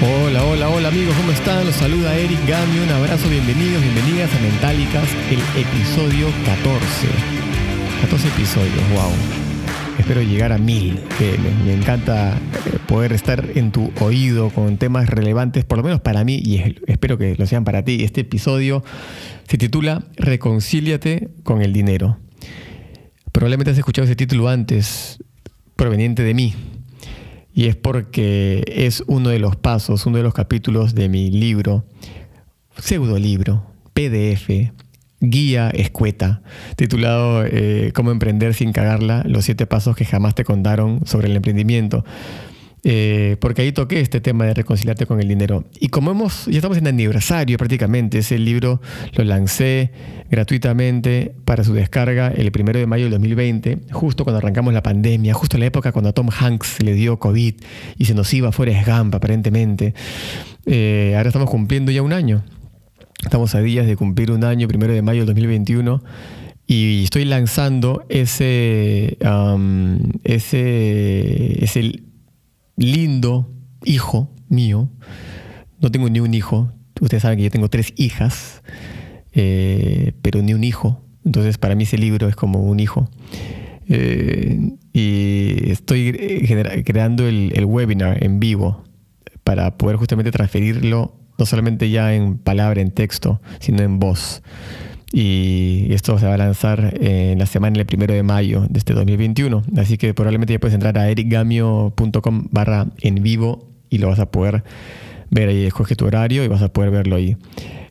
Hola, hola, hola amigos, ¿cómo están? Los saluda Eric Gami, un abrazo, bienvenidos, bienvenidas a Mentálicas, el episodio 14. 14 episodios, wow. Espero llegar a mil, que me, me encanta eh, poder estar en tu oído con temas relevantes, por lo menos para mí, y es- espero que lo sean para ti. Este episodio se titula Reconcíliate con el dinero. Probablemente has escuchado ese título antes, proveniente de mí. Y es porque es uno de los pasos, uno de los capítulos de mi libro, pseudolibro, PDF, guía escueta, titulado eh, Cómo emprender sin cagarla, los siete pasos que jamás te contaron sobre el emprendimiento. Eh, porque ahí toqué este tema de reconciliarte con el dinero. Y como hemos, ya estamos en aniversario prácticamente, ese libro lo lancé gratuitamente para su descarga el primero de mayo del 2020, justo cuando arrancamos la pandemia, justo en la época cuando a Tom Hanks le dio COVID y se nos iba fuera Gump aparentemente. Eh, ahora estamos cumpliendo ya un año. Estamos a días de cumplir un año, primero de mayo del 2021. Y estoy lanzando ese, um, ese, ese lindo hijo mío. No tengo ni un hijo. Ustedes saben que yo tengo tres hijas, eh, pero ni un hijo. Entonces, para mí ese libro es como un hijo. Eh, y estoy eh, creando el, el webinar en vivo para poder justamente transferirlo no solamente ya en palabra, en texto, sino en voz. Y esto se va a lanzar en la semana del primero de mayo de este 2021. Así que probablemente ya puedes entrar a ericgamio.com barra en vivo y lo vas a poder ver ahí. Escoge tu horario y vas a poder verlo ahí.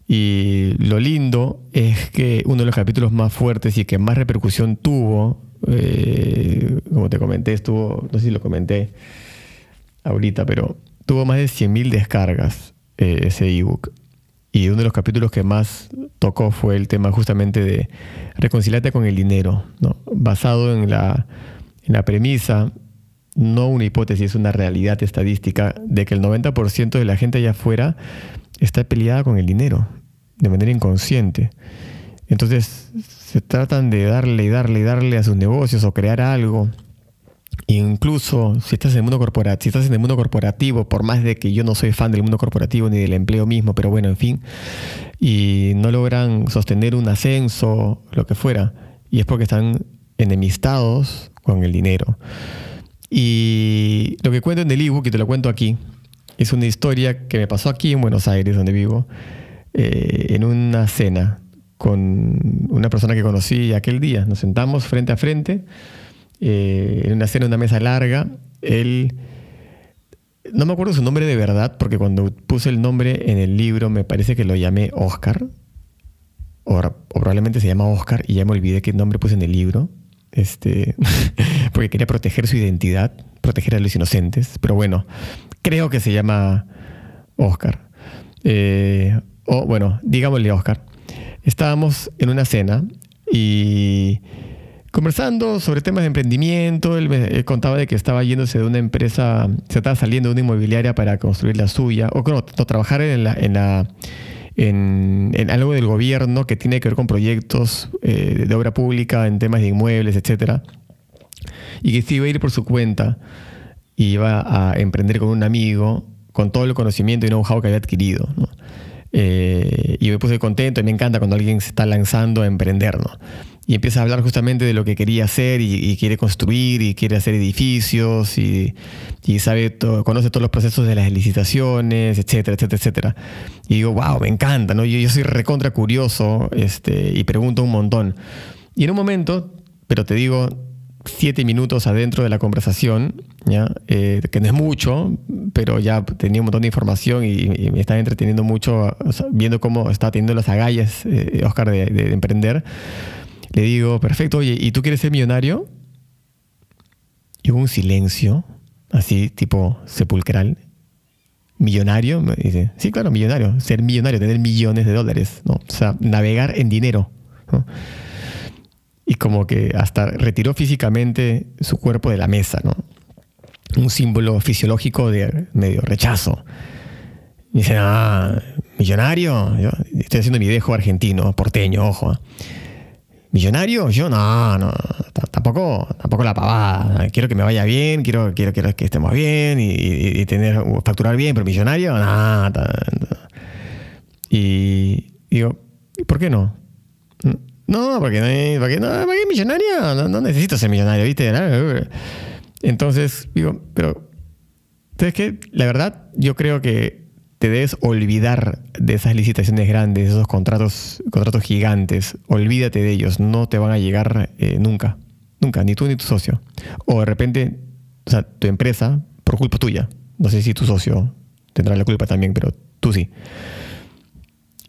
Y lo lindo es que uno de los capítulos más fuertes y que más repercusión tuvo, eh, como te comenté, estuvo, no sé si lo comenté ahorita, pero tuvo más de 100.000 descargas eh, ese ebook. Y uno de los capítulos que más tocó fue el tema justamente de reconciliarte con el dinero, ¿no? basado en la, en la premisa, no una hipótesis, una realidad estadística, de que el 90% de la gente allá afuera está peleada con el dinero, de manera inconsciente. Entonces se tratan de darle y darle y darle a sus negocios o crear algo Incluso si estás en el mundo corporativo, por más de que yo no soy fan del mundo corporativo ni del empleo mismo, pero bueno, en fin, y no logran sostener un ascenso, lo que fuera, y es porque están enemistados con el dinero. Y lo que cuento en el ebook, y te lo cuento aquí, es una historia que me pasó aquí en Buenos Aires, donde vivo, eh, en una cena con una persona que conocí aquel día. Nos sentamos frente a frente eh, en una cena, en una mesa larga. Él, no me acuerdo su nombre de verdad, porque cuando puse el nombre en el libro me parece que lo llamé Oscar, o, probablemente se llama Oscar y ya me olvidé qué nombre puse en el libro, este, porque quería proteger su identidad, proteger a los inocentes, pero bueno, creo que se llama Oscar. Eh, o bueno, digámosle Oscar. Estábamos en una cena y conversando sobre temas de emprendimiento. Él él contaba de que estaba yéndose de una empresa, se estaba saliendo de una inmobiliaria para construir la suya, o no, trabajar en, la, en, la, en, en, algo del gobierno que tiene que ver con proyectos eh, de obra pública en temas de inmuebles, etcétera. Y que se iba a ir por su cuenta y iba a emprender con un amigo con todo el conocimiento y know-how que había adquirido. Eh, y me puse contento y me encanta cuando alguien se está lanzando a emprender, ¿no? Y empieza a hablar justamente de lo que quería hacer y, y quiere construir y quiere hacer edificios y, y sabe conoce todos los procesos de las licitaciones, etcétera, etcétera, etcétera. Y digo, wow, me encanta, ¿no? Yo, yo soy recontra curioso este, y pregunto un montón. Y en un momento, pero te digo, siete minutos adentro de la conversación, ¿ya? Eh, que no es mucho, pero ya tenía un montón de información y, y me estaba entreteniendo mucho o sea, viendo cómo está teniendo las agallas eh, Oscar de, de, emprender. Le digo, perfecto, oye, ¿y tú quieres ser millonario? Y hubo un silencio, así tipo sepulcral. ¿Millonario? Me dice, sí, claro, millonario. Ser millonario, tener millones de dólares, ¿no? O sea, navegar en dinero, ¿no? y como que hasta retiró físicamente su cuerpo de la mesa, ¿no? Un símbolo fisiológico de medio rechazo. Y dice, ah, millonario. Yo estoy haciendo mi dejo argentino, porteño, ojo. ¿Millonario? Yo no, no, tampoco, tampoco la pavada. Quiero que me vaya bien, quiero, quiero, quiero que estemos bien y, tener, facturar bien, pero millonario, nada. Y digo, ¿por qué no? No, porque no, porque no, porque millonario, no, necesito ser millonario, ¿viste? Entonces, digo, pero, ¿sabes qué? La verdad, yo creo que te debes olvidar de esas licitaciones grandes, de esos contratos, contratos gigantes. Olvídate de ellos, no te van a llegar eh, nunca. Nunca, ni tú ni tu socio. O de repente, o sea, tu empresa, por culpa tuya. No sé si tu socio tendrá la culpa también, pero tú sí.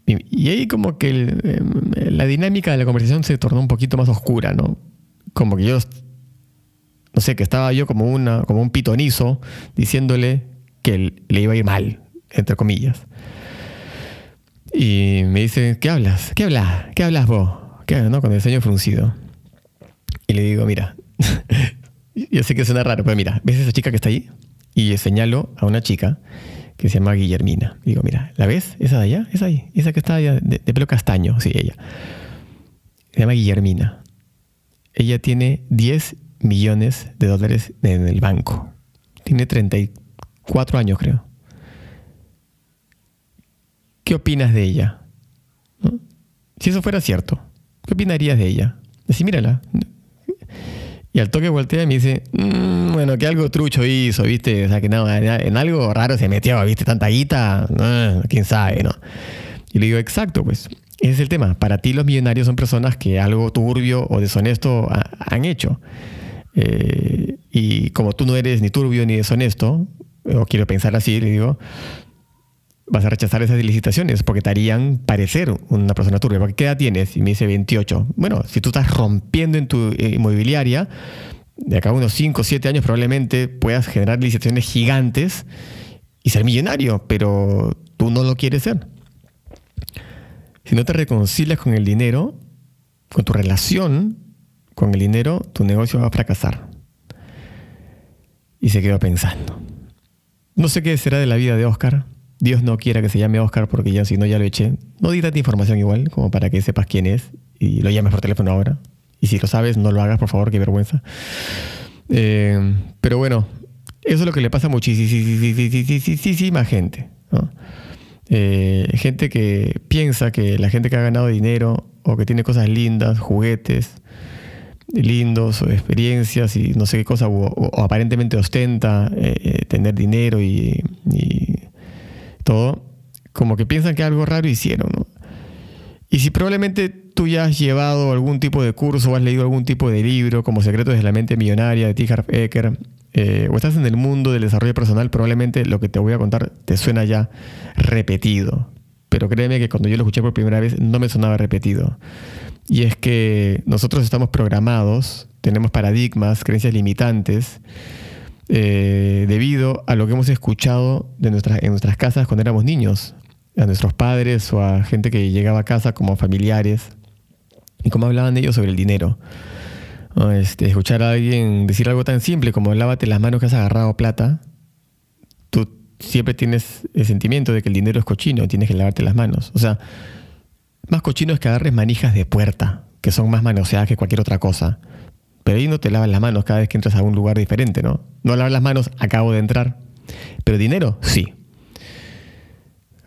Y, ahí como que em, la dinámica de la conversación se tornó un poquito más oscura, ¿no? Como que yo, no sé, que estaba yo como, una, como un pitonizo diciéndole que le iba a ir mal, entre comillas. Y me dice, ¿qué hablas? ¿Qué hablas? ¿Qué hablas vos? ¿Qué, no? Con el ceño fruncido. Y le digo, mira, yo sé que suena raro, pero mira, ¿ves esa chica que está ahí? Y señalo a una chica que se llama Guillermina. Digo, mira, ¿la ves? ¿Esa de allá? Esa ahí, esa que está allá, de, pelo castaño, sí, ella. Se llama Guillermina. Ella tiene 10 millones de dólares en el banco. Tiene 34 años, creo. ¿Qué opinas de ella? Si eso fuera cierto, ¿qué opinarías de ella? Decir, mírala, y al toque voltea y me dice, mm, bueno, que algo trucho hizo, ¿viste? O sea, que no, en algo raro se metió, ¿viste? Tanta guita, quién sabe, ¿no? Y le digo, exacto, pues, ese es el tema. Para ti los millonarios son personas que algo turbio o deshonesto han hecho. Eh, y como tú no eres ni turbio ni deshonesto, o quiero pensar así, le digo, vas a rechazar esas licitaciones porque te harían parecer una persona turbia. ¿qué edad tienes? Y me dice 28. Bueno, si tú estás rompiendo en tu eh, inmobiliaria, de acá a unos 5 o 7 años probablemente puedas generar licitaciones gigantes y ser millonario, pero tú no lo quieres ser. Si no te reconcilias con el dinero, con tu relación con el dinero, tu negocio va a fracasar. Y se quedó pensando. No sé qué será de la vida de Oscar Dios no quiera que se llame Oscar porque ya si no ya lo eché. No di tanta información igual como para que sepas quién es y lo llames por teléfono ahora. Y si lo sabes, no lo hagas, por favor, qué vergüenza. Eh, pero bueno, eso es lo que le pasa a muchísima gente. Eh, gente que piensa que la gente que ha ganado dinero o que tiene cosas lindas, juguetes lindos o experiencias y no sé qué cosa, o, aparentemente ostenta eh, tener dinero y todo, como que piensan que algo raro hicieron. Y si probablemente tú ya has llevado algún tipo de curso o has leído algún tipo de libro como Secretos de la Mente Millonaria de T. Harv Eker, eh, o estás en el mundo del desarrollo personal, probablemente lo que te voy a contar te suena ya repetido. Pero créeme que cuando yo lo escuché por primera vez no me sonaba repetido. Y es que nosotros estamos programados, tenemos paradigmas, creencias limitantes, eh, debido a lo que hemos escuchado de nuestras, en nuestras casas cuando éramos niños, a nuestros padres o a gente que llegaba a casa como familiares, y cómo hablaban ellos sobre el dinero. Este, escuchar a alguien decir algo tan simple como lávate las manos que has agarrado plata, tú siempre tienes el sentimiento de que el dinero es cochino, tienes que lavarte las manos. O sea, más cochino es que agarres manijas de puerta, que son más manoseadas que cualquier otra cosa. Pero ahí no te lavas las manos cada vez que entras a un lugar diferente, ¿no? No lavas las manos, acabo de entrar. Pero dinero, sí.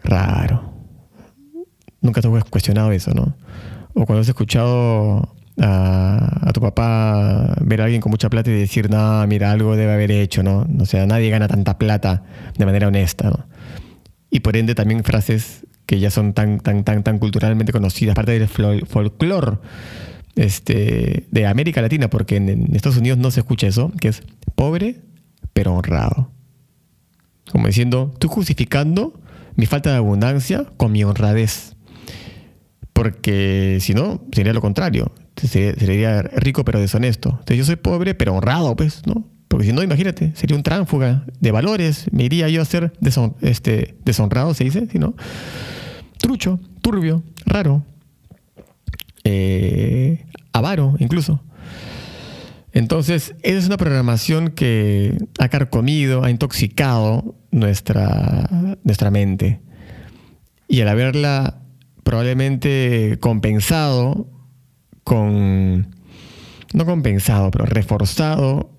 Raro. Nunca te has cuestionado eso, ¿no? O cuando has escuchado a, tu papá ver a alguien con mucha plata y decir, no, mira, algo debe haber hecho, ¿no? O sea, nadie gana tanta plata de manera honesta, ¿no? Y por ende también frases que ya son tan, tan, tan, tan culturalmente conocidas, parte del folclore este, de América Latina, porque en, Estados Unidos no se escucha eso, que es pobre pero honrado. Como diciendo, estoy justificando mi falta de abundancia con mi honradez. Porque si no, sería lo contrario. Sería, rico pero deshonesto. Entonces yo soy pobre pero honrado, pues, ¿no? Porque si no, imagínate, sería un tránfuga de valores. Me iría yo a ser este, deshonrado, se dice, si no. Trucho, turbio, raro. Eh, avaro incluso. Entonces, esa es una programación que ha carcomido, ha intoxicado nuestra, nuestra mente. Y al haberla probablemente compensado con no compensado, pero reforzado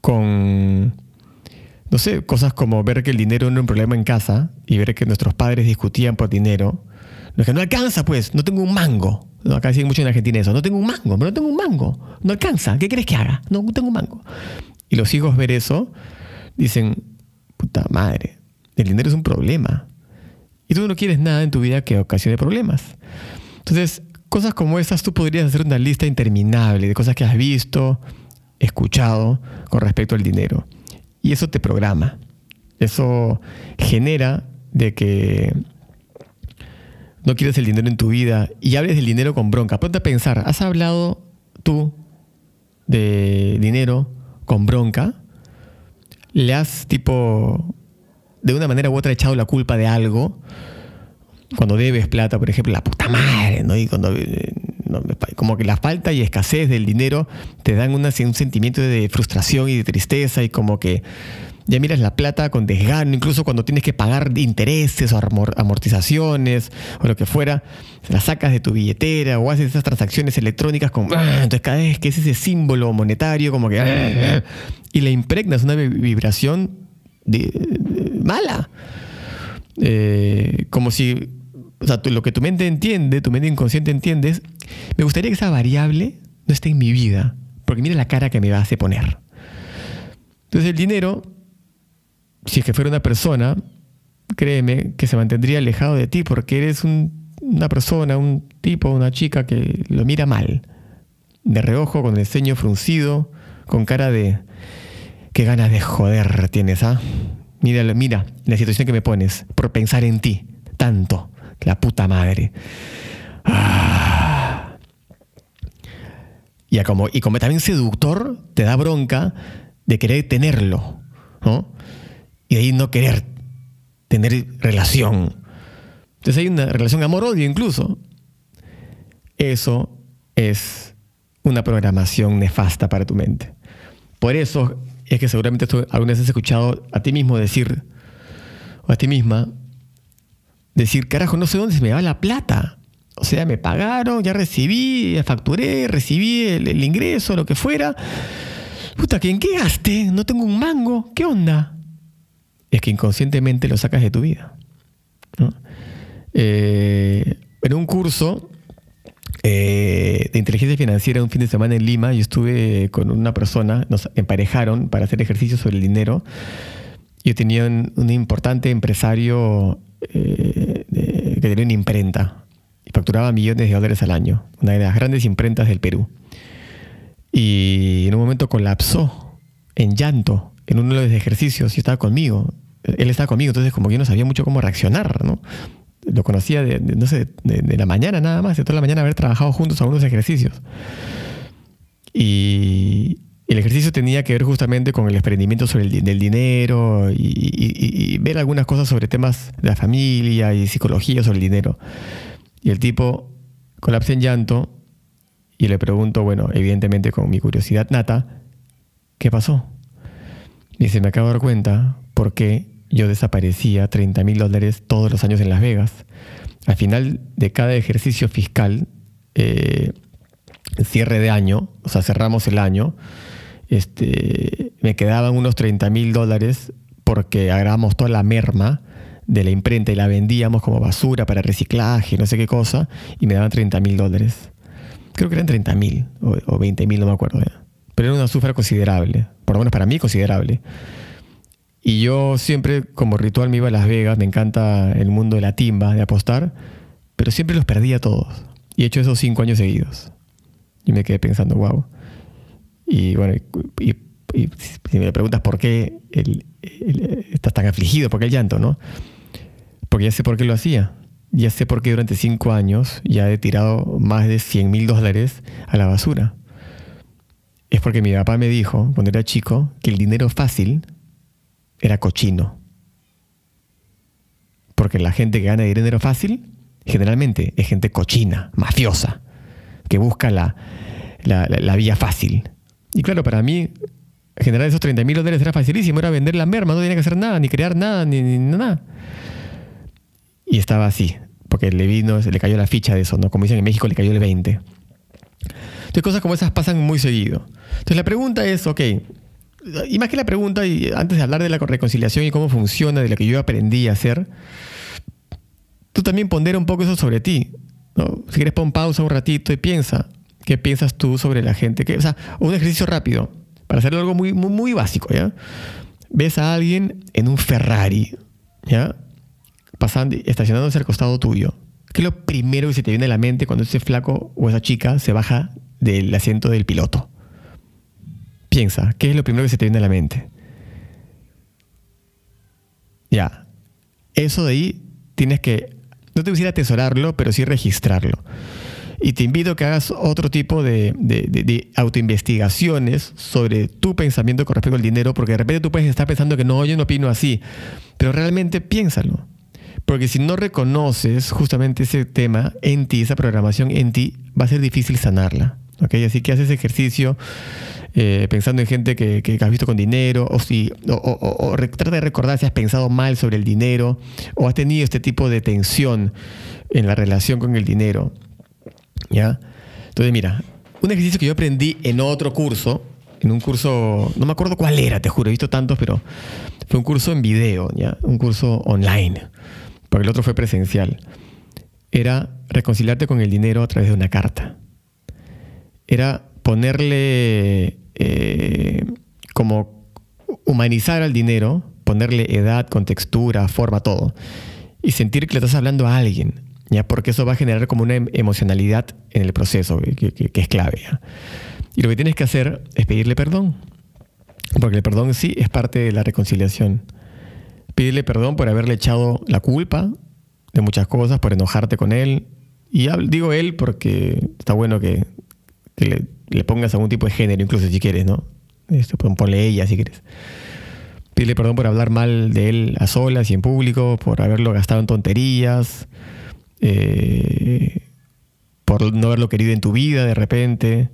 con, no sé, cosas como ver que el dinero no es un problema en casa y ver que nuestros padres discutían por dinero. No que no alcanza, pues, no tengo un mango. acá dicen mucho en Argentina eso, no tengo un mango, pero no tengo un mango. No alcanza, ¿qué crees que haga? No, tengo un mango. Y los hijos ver eso, dicen, puta madre, el dinero es un problema. Y tú no quieres nada en tu vida que ocasione problemas. Entonces, cosas como esas, tú podrías hacer una lista interminable de cosas que has visto, escuchado con respecto al dinero. Y eso te programa. Eso genera de que no quieres el dinero en tu vida y hables del dinero con bronca. Ponte a pensar, ¿has hablado tú de dinero con bronca? ¿Le has tipo de una manera u otra echado la culpa de algo? Cuando debes plata, por ejemplo, la puta madre, ¿no? Y cuando eh, como que la falta y escasez del dinero te dan un sentimiento de frustración y de tristeza y como que ya miras la plata con desgano, incluso cuando tienes que pagar intereses o amortizaciones o lo que fuera, la sacas de tu billetera o haces esas transacciones electrónicas con... Ah, entonces cada vez que es ese símbolo monetario como que... Ah, y le impregnas una vibración mala. Eh, como si o sea, lo que tu mente entiende, tu mente inconsciente entiende es, me gustaría que esa variable no esté en mi vida, porque mira la cara que me va a hacer poner. Entonces el dinero, si es que fuera una persona, créeme que se mantendría alejado de ti, porque eres una persona, un tipo, una chica que lo mira mal, de reojo, con el ceño fruncido, con cara de, qué ganas de joder tienes, ¿ah? Mira, mira la situación que me pones por pensar en ti tanto. La puta madre. Ah. Y, como, y como también seductor, te da bronca de querer tenerlo, ¿no? Y ahí no querer tener relación. Entonces hay una relación amor-odio incluso. Eso es una programación nefasta para tu mente. Por eso es que seguramente tú alguna vez has escuchado a ti mismo decir, o a ti misma, decir, carajo, no sé dónde se me va la plata. O sea, me pagaron, ya recibí, ya facturé, recibí el, ingreso, lo que fuera. Puta, ¿en qué gasté? No tengo un mango. ¿Qué onda? Es que inconscientemente lo sacas de tu vida. Eh, en un curso eh, de inteligencia financiera un fin de semana en Lima, yo estuve con una persona, nos emparejaron para hacer ejercicios sobre el dinero. Yo tenía un importante empresario eh, que tenía una imprenta y facturaba millones de dólares al año, una de las grandes imprentas del Perú. Y en un momento colapsó en llanto en uno de los ejercicios y estaba conmigo. Él estaba conmigo, entonces como que yo no sabía mucho cómo reaccionar, ¿no? Lo conocía de, no sé, de, la mañana nada más, de toda la mañana haber trabajado juntos a unos ejercicios. Y, el ejercicio tenía que ver justamente con el desprendimiento sobre el del dinero y, ver algunas cosas sobre temas de la familia y psicología sobre el dinero. Y el tipo colapsa en llanto y le pregunto, bueno, evidentemente con mi curiosidad nata, ¿qué pasó? Y se me acabo de dar cuenta por qué yo desaparecía 30 mil dólares todos los años en Las Vegas. Al final de cada ejercicio fiscal, eh, cierre de año, o sea, cerramos el año, este, me quedaban unos 30 mil dólares porque agarramos toda la merma de la imprenta y la vendíamos como basura para reciclaje, no sé qué cosa, y me daban 30 mil dólares. Creo que eran 30 mil o, 20 mil, no me acuerdo. Pero era una sufra considerable, por lo menos para mí considerable. Y yo siempre, como ritual, me iba a Las Vegas, me encanta el mundo de la timba, de apostar, pero siempre los perdía todos. Y he hecho esos cinco años seguidos. Y me quedé pensando, wow. Y bueno, y, si me preguntas por qué estás tan afligido, por qué el llanto, ¿no? Porque ya sé por qué lo hacía. Ya sé por qué durante cinco años ya he tirado más de 100 mil dólares a la basura. Es porque mi papá me dijo, cuando era chico, que el dinero fácil era cochino. Porque la gente que gana dinero fácil, generalmente es gente cochina, mafiosa, que busca la, la vía fácil. Y claro, para mí, generar esos 30 mil dólares era facilísimo, era vender la merma, no tenía que hacer nada, ni crear nada, ni, nada. Y estaba así, porque le vino, le cayó la ficha de eso, ¿no? Como dicen en México, le cayó el 20. Entonces Entonces cosas como esas pasan muy seguido. Entonces la pregunta es, ok, y más que la pregunta, y antes de hablar de la reconciliación y cómo funciona, de lo que yo aprendí a hacer, tú también pondera un poco eso sobre ti. Si quieres pon pausa un ratito y piensa, ¿qué piensas tú sobre la gente? o sea, un ejercicio rápido, para hacerlo algo muy, muy, muy básico, ¿ya? Ves a alguien en un Ferrari, ¿ya? Pasando, estacionándose al costado tuyo. ¿Qué es lo primero que se te viene a la mente cuando ese flaco o esa chica se baja del asiento del piloto? Piensa, ¿qué es lo primero que se te viene a la mente? Ya. Eso de ahí tienes que, no te voy a atesorarlo, pero sí registrarlo. Y te invito a que hagas otro tipo de, de, autoinvestigaciones sobre tu pensamiento con respecto al dinero, porque de repente tú puedes estar pensando que no, yo no opino así, pero realmente piénsalo. Porque si no reconoces justamente ese tema en ti, esa programación en ti, va a ser difícil sanarla. ¿okay? Así que haces ejercicio eh, pensando en gente que, que, has visto con dinero, o, si, o, trata de recordar si has pensado mal sobre el dinero, o has tenido este tipo de tensión en la relación con el dinero. ¿ya? Entonces, mira, un ejercicio que yo aprendí en otro curso, en un curso, no me acuerdo cuál era, te juro, he visto tantos, pero fue un curso en video, ¿ya? un curso online porque el otro fue presencial, era reconciliarte con el dinero a través de una carta. Era ponerle eh, como humanizar al dinero, ponerle edad, contextura, forma, todo. Y sentir que le estás hablando a alguien, ¿ya? porque eso va a generar como una em, emocionalidad en el proceso, que, es clave. Y lo que tienes que hacer es pedirle perdón, porque el perdón sí es parte de la reconciliación. Pídele perdón por haberle echado la culpa de muchas cosas, por enojarte con él. Y digo él porque está bueno que, le, pongas algún tipo de género, incluso si quieres, ¿no? Esto, ponle ella si quieres. Pídele perdón por hablar mal de él a solas y en público, por haberlo gastado en tonterías, eh, por no haberlo querido en tu vida de repente.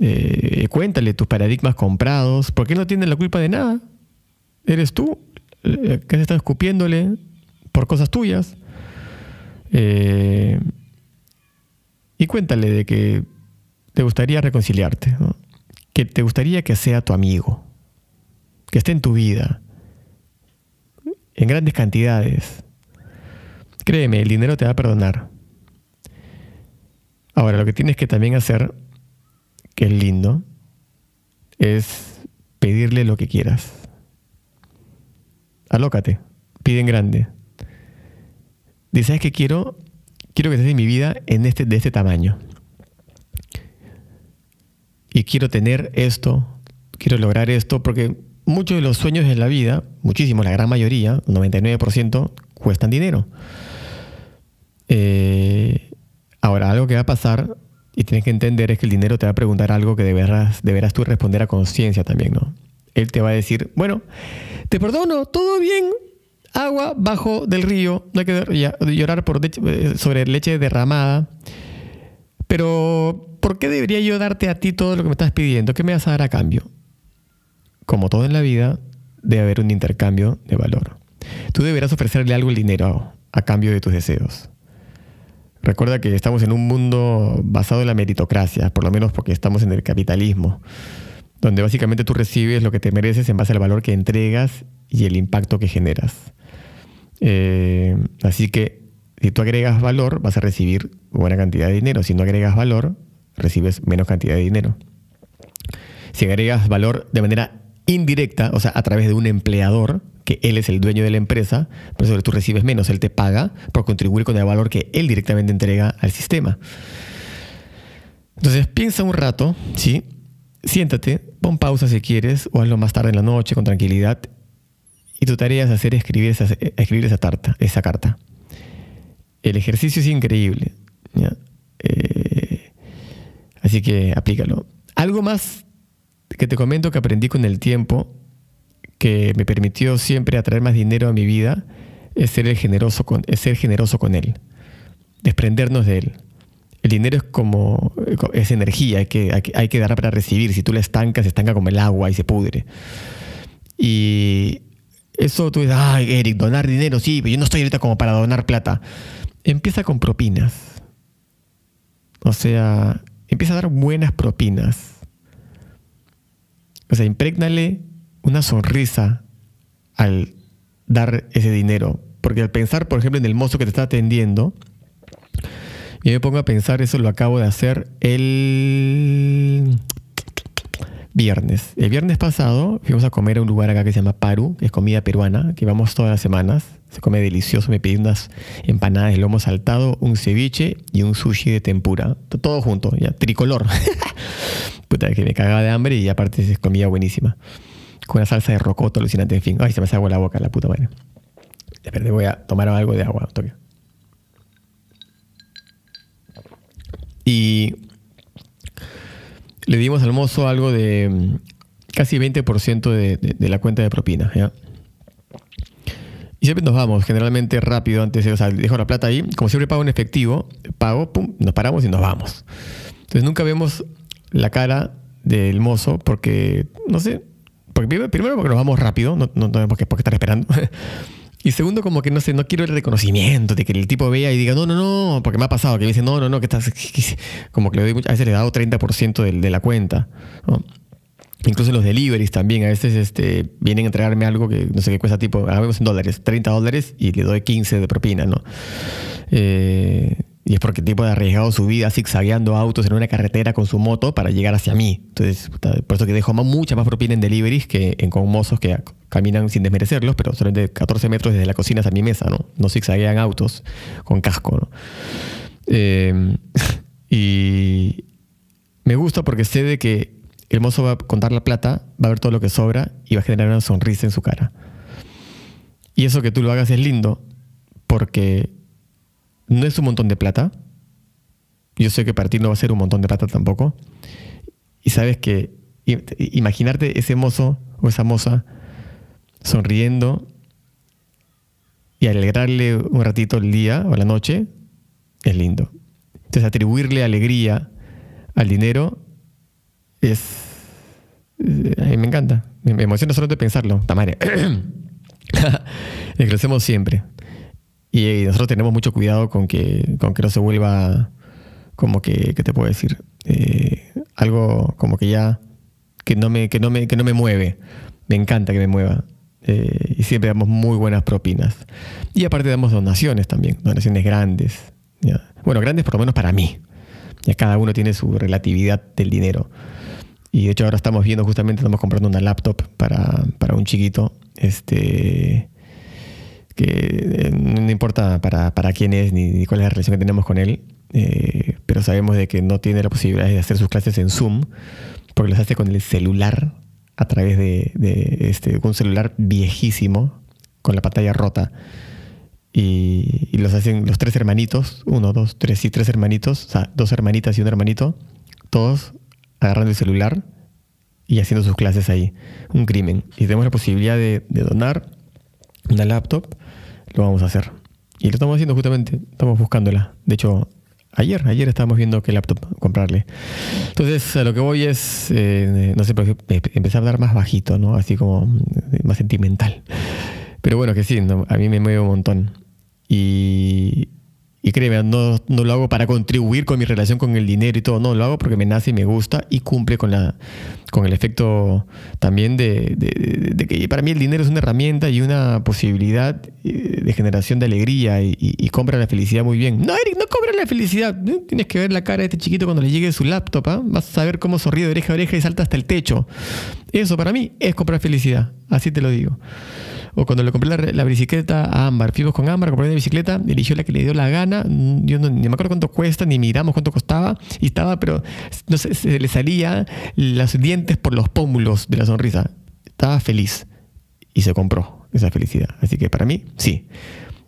Eh, cuéntale tus paradigmas comprados, porque él no tiene la culpa de nada. Eres tú eh, que has escupiéndole por cosas tuyas. Y cuéntale de que te gustaría reconciliarte, que te gustaría que sea tu amigo, que esté en tu vida, en grandes cantidades. Créeme, el dinero te va a perdonar. Ahora, lo que tienes que también hacer, que es lindo, es pedirle lo que quieras. Alócate, pide en grande. Dice, ¿sabes qué quiero? Quiero que estés en mi vida en este, de este tamaño. Y quiero tener esto, quiero lograr esto, porque muchos de los sueños de la vida, muchísimos, la gran mayoría, 99%, cuestan dinero. Eh, ahora, algo que va a pasar y tienes que entender es que el dinero te va a preguntar algo que deberás, deberás tú responder a conciencia también, ¿no? Él te va a decir, bueno, te perdono, todo bien, agua bajo del río, no hay que llorar por eh, sobre leche derramada, pero ¿por qué debería yo darte a ti todo lo que me estás pidiendo? ¿Qué me vas a dar a cambio? Como todo en la vida, debe haber un intercambio de valor. Tú deberás ofrecerle algo el dinero a cambio de tus deseos. Recuerda que estamos en un mundo basado en la meritocracia, por lo menos porque estamos en el capitalismo donde básicamente tú recibes lo que te mereces en base al valor que entregas y el impacto que generas. Eh, así que si tú agregas valor, vas a recibir buena cantidad de dinero. Si no agregas valor, recibes menos cantidad de dinero. Si agregas valor de manera indirecta, o sea, a través de un empleador, que él es el dueño de la empresa, por eso tú recibes menos, él te paga por contribuir con el valor que él directamente entrega al sistema. Entonces piensa un rato, ¿sí? siéntate, pon pausa si quieres, o hazlo más tarde en la noche con tranquilidad. Y tu tarea es hacer escribir esa, escribir esa, tarta, esa carta. El ejercicio es increíble. Eh, así que aplícalo. Algo más que te comento que aprendí con el tiempo, que me permitió siempre atraer más dinero a mi vida, es ser, generoso con, es ser generoso con él. Desprendernos de él. El dinero es como, es energía, hay que, hay, que dar para recibir. Si tú la estancas, se estanca como el agua y se pudre. Y eso tú dices, ay, Eric, donar dinero, sí, pero yo no estoy ahorita como para donar plata. Empieza con propinas. O sea, empieza a dar buenas propinas. O sea, imprégnale una sonrisa al dar ese dinero. Porque al pensar, por ejemplo, en el mozo que te está atendiendo, yo me pongo a pensar, eso lo acabo de hacer el viernes. El viernes pasado fuimos a comer a un lugar acá que se llama Paru, que es comida peruana, que vamos todas las semanas. Se come delicioso. Me pedí unas empanadas de lomo saltado, un ceviche y un sushi de tempura. Todo junto, ya, tricolor. Puta, que me cagaba de hambre y aparte es comida buenísima. Con una salsa de rocoto alucinante, en fin. Ay, se me hace agua la boca, la puta madre. Espérate, voy a tomar algo de agua. Y le dimos al mozo algo de mm, casi 20% de, de, la cuenta de propina. Y siempre nos vamos, generalmente rápido antes, o sea, dejo la plata ahí, como siempre pago en efectivo, pago, pum, nos paramos y nos vamos. Entonces nunca vemos la cara del mozo porque, no sé, porque primero porque nos vamos rápido, no, tenemos por qué estar esperando. Y segundo, como que no sé, no quiero el reconocimiento de que el tipo vea y diga, no, no, no, porque me ha pasado, que me dice, no, no, no, que estás. Como que le doy, a veces le he dado 30% de, de la cuenta. Incluso los deliveries también, a veces este, vienen a entregarme algo que no sé qué cuesta, tipo, hagamos en dólares, 30 dólares y le doy 15 de propina, ¿no? Eh, y es porque el tipo ha arriesgado su vida zigzagueando autos en una carretera con su moto para llegar hacia mí. Entonces, por eso que dejo mucha más propina en deliveries que en con mozos que caminan sin desmerecerlos, pero solamente 14 metros desde la cocina hasta mi mesa, ¿no? No zigzaguean autos con casco. Eh, y me gusta porque sé de que el mozo va a contar la plata, va a ver todo lo que sobra y va a generar una sonrisa en su cara. Y eso que tú lo hagas es lindo porque no es un montón de plata. Yo sé que para ti no va a ser un montón de plata tampoco. Y sabes que imaginarte ese mozo o esa moza sonriendo y alegrarle un ratito el día o la noche es lindo. Entonces atribuirle alegría al dinero es... A mí me encanta. Me emociona solo de pensarlo. Tamare. Le crecemos siempre. Y nosotros tenemos mucho cuidado con que, con que no se vuelva como que, ¿qué te puedo decir? Eh, algo como que ya, que no, me, que, no me, que no me mueve. Me encanta que me mueva. Eh, y siempre damos muy buenas propinas. Y aparte damos donaciones también, donaciones grandes. Bueno, grandes por lo menos para mí. Ya cada uno tiene su relatividad del dinero. Y de hecho ahora estamos viendo, justamente estamos comprando una laptop para, para un chiquito. Este, que eh, no importa para, para, quién es ni, cuál es la relación que tenemos con él, eh, pero sabemos de que no tiene la posibilidad de hacer sus clases en Zoom, porque las hace con el celular, a través de, este, un celular viejísimo, con la pantalla rota. Y, los hacen los tres hermanitos, uno, dos, tres, y tres hermanitos, o sea, dos hermanitas y un hermanito, todos agarrando el celular y haciendo sus clases ahí. Un crimen. Y tenemos la posibilidad de donar una laptop lo vamos a hacer. Y lo estamos haciendo justamente, estamos buscándola. De hecho, ayer, ayer estábamos viendo qué laptop comprarle. Entonces, a lo que voy es, eh, no sé, empecé a hablar más bajito, ¿no? Así como eh, más sentimental. Pero bueno, que sí, a mí me mueve un montón. Y, y créeme, no, no, lo hago para contribuir con mi relación con el dinero y todo, no, lo hago porque me nace y me gusta y cumple con, la, con el efecto también de, que para mí el dinero es una herramienta y una posibilidad eh, de generación de alegría y, compra la felicidad muy bien. No, Eric, no compra la felicidad. Tienes que ver la cara de este chiquito cuando le llegue su laptop, ¿ah? vas a ver cómo sonríe de oreja a oreja y salta hasta el techo. Eso para mí es comprar felicidad, así te lo digo. O cuando le compré la, bicicleta a Ámbar, fuimos con Ámbar, compré la bicicleta, eligió la que le dio la gana. Yo no, ni me acuerdo cuánto cuesta, ni miramos cuánto costaba. Y estaba, pero no sé, se le salía los dientes por los pómulos de la sonrisa. Estaba feliz. Y se compró esa felicidad. Así que para mí, sí.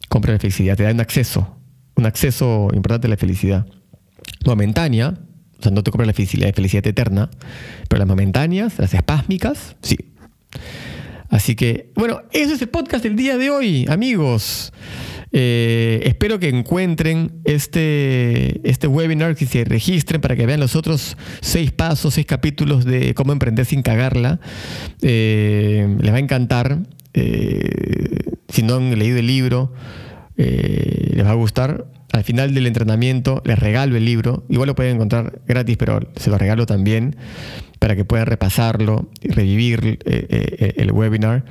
Compra la felicidad. Te da un acceso. Un acceso importante a la felicidad. Momentánea. O sea, no te compra la felicidad, la felicidad eterna. Pero las momentáneas, las espásmicas, sí. Así que, bueno, eso es el podcast del día de hoy, amigos. Eh, espero que encuentren este, este webinar, que se registren para que vean los otros seis pasos, seis capítulos de cómo emprender sin cagarla. Eh, les va a encantar. Eh, si no han leído el libro, les va a gustar. al final del entrenamiento les regalo el libro. Igual lo pueden encontrar gratis, pero se lo regalo también para que puedan repasarlo y revivir eh, eh, el webinar.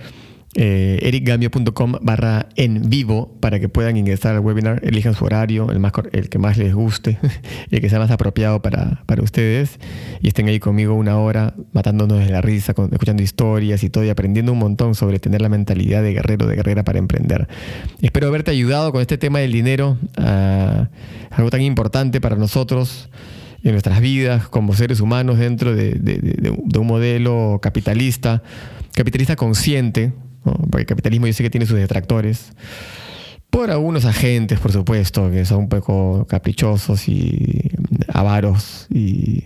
Eh, ericgambio.com barra en vivo para que puedan ingresar al webinar, elijan su horario, el, más, el que más les guste, el que sea más apropiado para, para ustedes. Y estén ahí conmigo una hora matándonos de la risa, escuchando historias y todo y aprendiendo un montón sobre tener la mentalidad de guerrero, de guerrera para emprender. Espero haberte ayudado con este tema del dinero, ah, algo tan importante para nosotros en nuestras vidas como seres humanos dentro de, un modelo capitalista, capitalista consciente, porque el capitalismo yo sé que tiene sus detractores. Por algunos agentes, por supuesto, que son un poco caprichosos y avaros y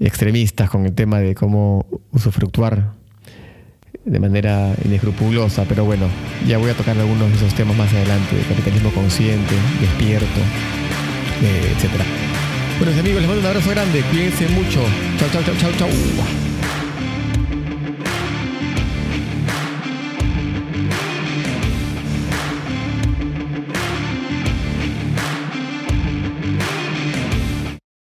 extremistas con el tema de cómo usufructuar de manera inescrupulosa, pero bueno, ya voy a tocar algunos de esos temas más adelante, de capitalismo consciente, despierto, eh, etc. Bueno, amigos, les mando un abrazo grande, cuídense mucho. Chau, chau, chau, chau, chau.